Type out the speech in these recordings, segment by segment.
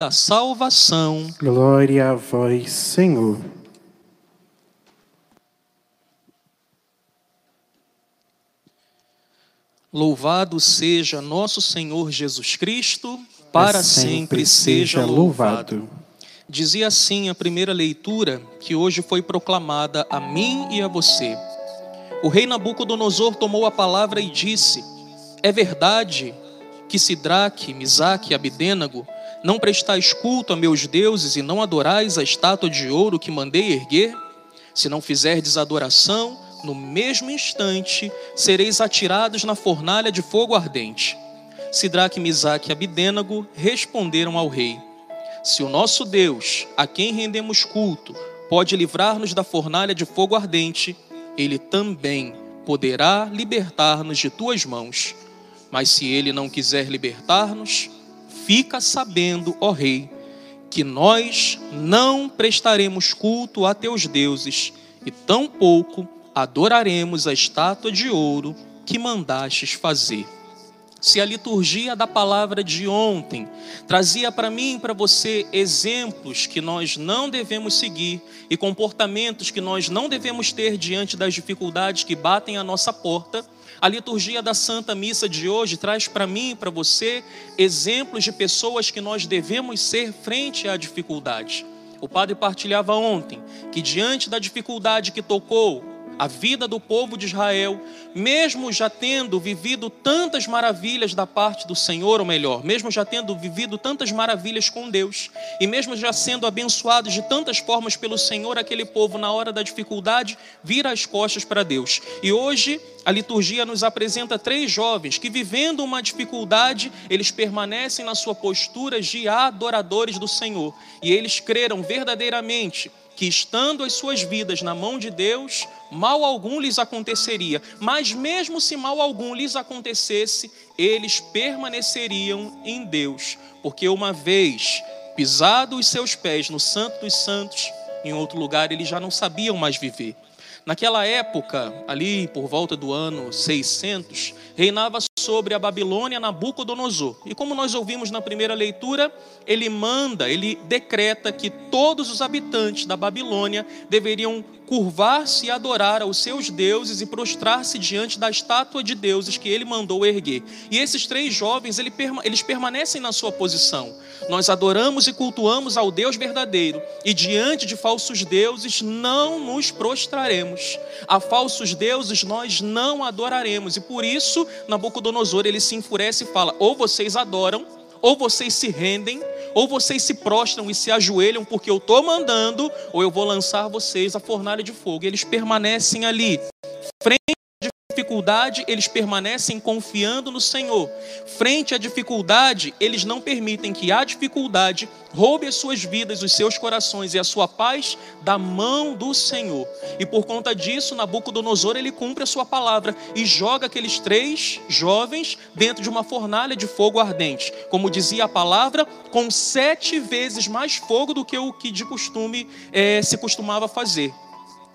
da salvação. Glória a vós, Senhor. Louvado seja nosso Senhor Jesus Cristo, para É sempre, seja louvado. Dizia assim a primeira leitura que hoje foi proclamada a mim e a você. O rei Nabucodonosor tomou a palavra e disse: É verdade que Sidraque, Misaque e Abidênago não prestais culto a meus deuses e não adorais a estátua de ouro que mandei erguer? Se não fizerdes adoração, no mesmo instante sereis atirados na fornalha de fogo ardente. Sidraque, Misaque e Abidênago responderam ao rei: Se o nosso Deus, a quem rendemos culto, pode livrar-nos da fornalha de fogo ardente, ele também poderá libertar-nos de tuas mãos. Mas se ele não quiser libertar-nos, fica sabendo, ó rei, que nós não prestaremos culto a teus deuses e tampouco adoraremos a estátua de ouro que mandastes fazer. Se a liturgia da palavra de ontem trazia para mim e para você exemplos que nós não devemos seguir e comportamentos que nós não devemos ter diante das dificuldades que batem à nossa porta, a liturgia da Santa Missa de hoje traz para mim e para você exemplos de pessoas que nós devemos ser frente à dificuldade. O padre partilhava ontem que, diante da dificuldade que tocou a vida do povo de Israel, mesmo já tendo vivido tantas maravilhas da parte do Senhor, ou melhor, mesmo já tendo vivido tantas maravilhas com Deus, e mesmo já sendo abençoados de tantas formas pelo Senhor, aquele povo, na hora da dificuldade, vira as costas para Deus. E hoje a liturgia nos apresenta três jovens que, vivendo uma dificuldade, eles permanecem na sua postura de adoradores do Senhor, e eles creram verdadeiramente que estando as suas vidas na mão de Deus, mal algum lhes aconteceria, mas mesmo se mal algum lhes acontecesse, eles permaneceriam em Deus, porque uma vez pisado os seus pés no Santo dos Santos, em outro lugar eles já não sabiam mais viver. Naquela época, ali por volta do ano 600, reinava sobre a Babilônia Nabucodonosor. E como nós ouvimos na primeira leitura, ele manda, ele decreta que todos os habitantes da Babilônia deveriam curvar-se e adorar aos seus deuses e prostrar-se diante da estátua de deuses que ele mandou erguer. E esses três jovens, eles permanecem na sua posição. Nós adoramos e cultuamos ao Deus verdadeiro, e diante de falsos deuses não nos prostraremos. A falsos deuses nós não adoraremos, e por isso Nabucodonosor ele se enfurece e fala: ou vocês adoram, ou vocês se rendem, ou vocês se prostram e se ajoelham porque eu estou mandando, ou eu vou lançar vocês a fornalha de fogo. Eles permanecem ali, frente à dificuldade, eles permanecem confiando no Senhor. Frente à dificuldade, eles não permitem que a dificuldade roube as suas vidas, os seus corações e a sua paz da mão do Senhor. E por conta disso, Nabucodonosor ele cumpre a sua palavra e joga aqueles três jovens dentro de uma fornalha de fogo ardente, como dizia a palavra, com sete vezes mais fogo do que o que de costume é, se costumava fazer.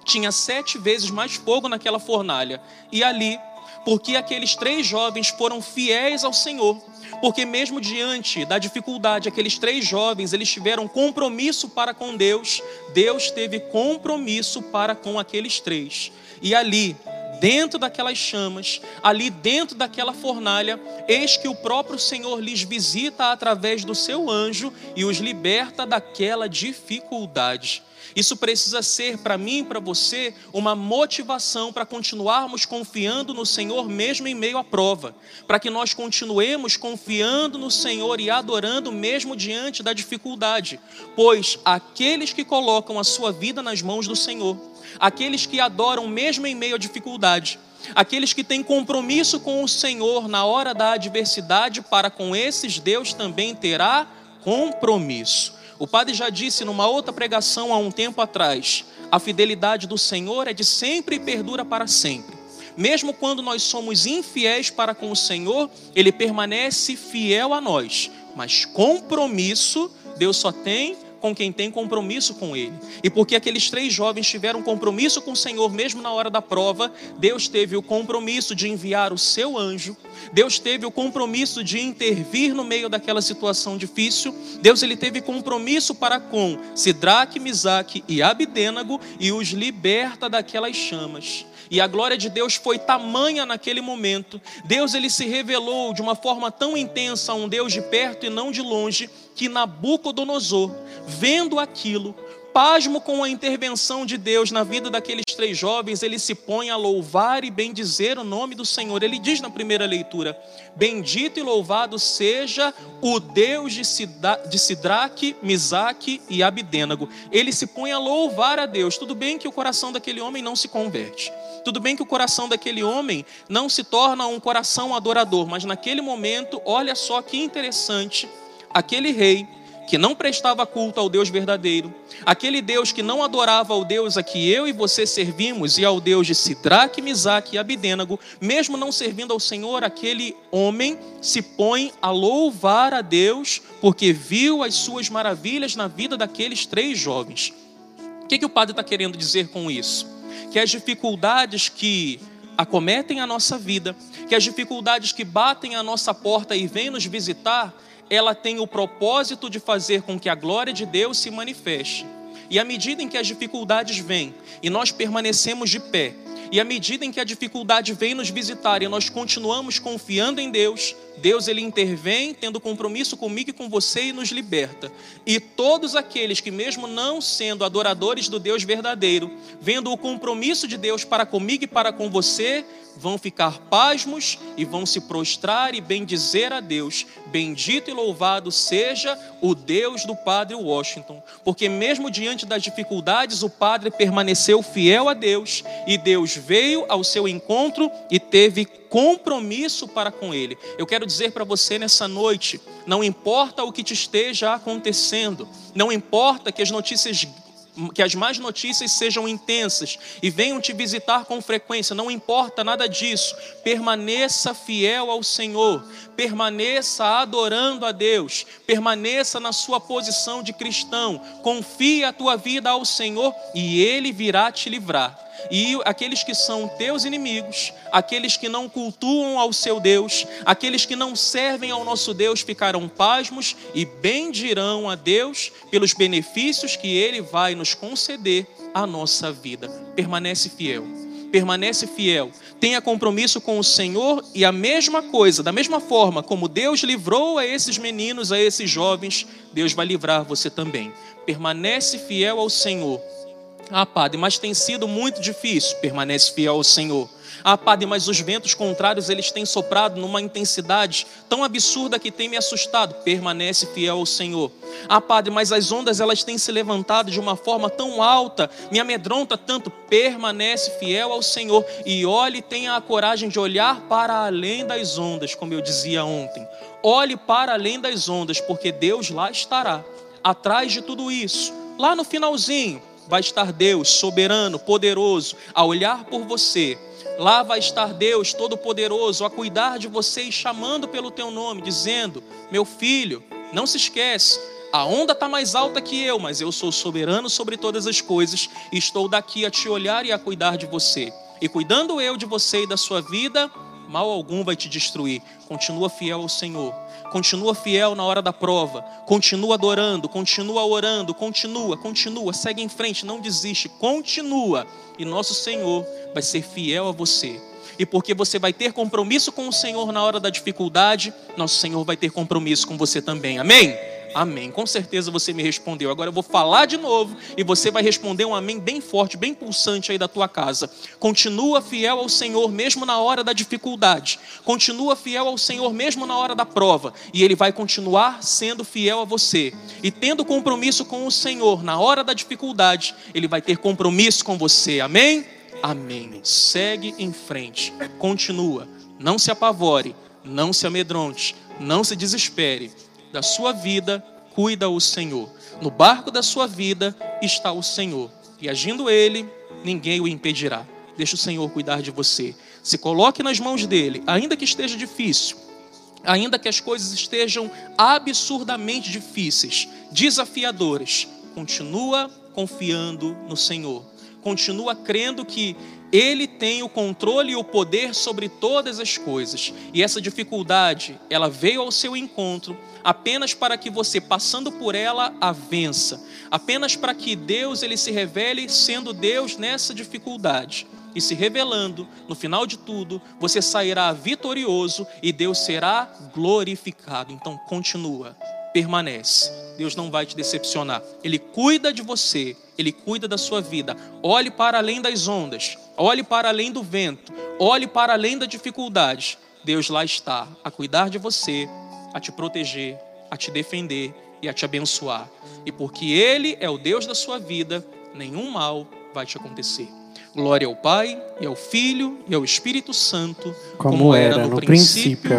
Tinha sete vezes mais fogo naquela fornalha. E ali, porque aqueles três jovens foram fiéis ao Senhor, porque mesmo diante da dificuldade, aqueles três jovens, eles tiveram compromisso para com Deus, Deus teve compromisso para com aqueles três. E ali, dentro daquelas chamas, ali dentro daquela fornalha, eis que o próprio Senhor lhes visita através do seu anjo e os liberta daquela dificuldade. Isso precisa ser para mim e para você uma motivação para continuarmos confiando no Senhor mesmo em meio à prova, para que nós continuemos confiando no Senhor e adorando mesmo diante da dificuldade, pois aqueles que colocam a sua vida nas mãos do Senhor, aqueles que adoram mesmo em meio à dificuldade, aqueles que têm compromisso com o Senhor na hora da adversidade, para com esses Deus também terá compromisso. O padre já disse numa outra pregação há um tempo atrás: a fidelidade do Senhor é de sempre e perdura para sempre. Mesmo quando nós somos infiéis para com o Senhor, Ele permanece fiel a nós. Mas compromisso, Deus só tem com quem tem compromisso com Ele. E porque aqueles três jovens tiveram compromisso com o Senhor, mesmo na hora da prova, Deus teve o compromisso de enviar o seu anjo, Deus teve o compromisso de intervir no meio daquela situação difícil, Deus ele teve compromisso para com Sidraque, Misaque e Abidênago e os liberta daquelas chamas. E a glória de Deus foi tamanha naquele momento. Deus ele se revelou de uma forma tão intensa a um Deus de perto e não de longe, que Nabucodonosor, vendo aquilo, pasmo com a intervenção de Deus na vida daqueles três jovens, ele se põe a louvar e bendizer o nome do Senhor. Ele diz na primeira leitura: Bendito e louvado seja o Deus de, Sidra, de Sidraque, Misaque e Abidênago. Ele se põe a louvar a Deus. Tudo bem que o coração daquele homem não se converte. Tudo bem que o coração daquele homem não se torna um coração adorador, mas naquele momento, olha só que interessante, aquele rei que não prestava culto ao Deus verdadeiro, aquele Deus que não adorava ao Deus a que eu e você servimos e ao Deus de Sidraque, Misaque e Abidênago, mesmo não servindo ao Senhor, aquele homem se põe a louvar a Deus porque viu as suas maravilhas na vida daqueles três jovens. O que, que o padre está querendo dizer com isso? Que as dificuldades que acometem a nossa vida, que as dificuldades que batem a nossa porta e vêm nos visitar, ela tem o propósito de fazer com que a glória de Deus se manifeste. E à medida em que as dificuldades vêm e nós permanecemos de pé, e à medida em que a dificuldade vem nos visitar e nós continuamos confiando em Deus, Deus ele intervém, tendo compromisso comigo e com você e nos liberta. E todos aqueles que mesmo não sendo adoradores do Deus verdadeiro, vendo o compromisso de Deus para comigo e para com você, vão ficar pasmos e vão se prostrar e bendizer a Deus. Bendito e louvado seja o Deus do Padre Washington, porque mesmo diante das dificuldades, o Padre permaneceu fiel a Deus e Deus veio ao seu encontro e teve compromisso para com Ele. Eu quero dizer para você nessa noite: não importa o que te esteja acontecendo, não importa que as notícias que as más notícias sejam intensas e venham te visitar com frequência, não importa nada disso, permaneça fiel ao Senhor, permaneça adorando a Deus, permaneça na sua posição de cristão, confie a tua vida ao Senhor e Ele virá te livrar. E aqueles que são teus inimigos, aqueles que não cultuam ao seu Deus, aqueles que não servem ao nosso Deus, ficarão pasmos e bendirão a Deus pelos benefícios que Ele vai nos conceder à nossa vida. Permanece fiel, permanece fiel, tenha compromisso com o Senhor e a mesma coisa, da mesma forma como Deus livrou a esses meninos, a esses jovens, Deus vai livrar você também. Permanece fiel ao Senhor ah, Padre, mas tem sido muito difícil. Permanece fiel ao Senhor. Ah, Padre, mas os ventos contrários eles têm soprado numa intensidade tão absurda que tem me assustado. Permanece fiel ao Senhor. Ah, Padre, mas as ondas elas têm se levantado de uma forma tão alta, me amedronta tanto. Permanece fiel ao Senhor e olhe, tenha a coragem de olhar para além das ondas, como eu dizia ontem. Olhe para além das ondas, porque Deus lá estará, atrás de tudo isso. Lá no finalzinho, vai estar Deus soberano, poderoso, a olhar por você. Lá vai estar Deus todo-poderoso a cuidar de você e chamando pelo teu nome, dizendo: Meu filho, não se esquece, a onda está mais alta que eu, mas eu sou soberano sobre todas as coisas e estou daqui a te olhar e a cuidar de você. E cuidando eu de você e da sua vida, mal algum vai te destruir. Continua fiel ao Senhor continua fiel na hora da prova, continua adorando, continua orando, continua, continua, segue em frente, não desiste, continua, e nosso Senhor vai ser fiel a você. E porque você vai ter compromisso com o Senhor na hora da dificuldade, nosso Senhor vai ter compromisso com você também. Amém? Amém. Com certeza você me respondeu. Agora eu vou falar de novo e você vai responder um amém bem forte, bem pulsante aí da tua casa. Continua fiel ao Senhor mesmo na hora da dificuldade. Continua fiel ao Senhor mesmo na hora da prova. E Ele vai continuar sendo fiel a você. E tendo compromisso com o Senhor na hora da dificuldade, Ele vai ter compromisso com você. Amém? Amém. Segue em frente. Continua. Não se apavore. Não se amedronte. Não se desespere da sua vida cuida o Senhor. No barco da sua vida está o Senhor. E agindo Ele, ninguém o impedirá. Deixa o Senhor cuidar de você. Se coloque nas mãos dele, ainda que esteja difícil. ainda que as coisas estejam absurdamente difíceis, desafiadoras, continua confiando no Senhor. Continua crendo que ele tem o controle e o poder sobre todas as coisas. E essa dificuldade, ela veio ao seu encontro apenas para que você, passando por ela, a vença. Apenas para que Deus ele se revele sendo Deus nessa dificuldade. E se revelando, no final de tudo, você sairá vitorioso e Deus será glorificado. Então continua, permanece. Deus não vai te decepcionar. Ele cuida de você, ele cuida da sua vida. Olhe para além das ondas, olhe para além do vento, olhe para além da dificuldade. Deus lá está a cuidar de você, a te proteger, a te defender e a te abençoar. E porque Ele é o Deus da sua vida, nenhum mal vai te acontecer. Glória ao Pai, e ao Filho, e ao Espírito Santo, como, como era, no, no princípio,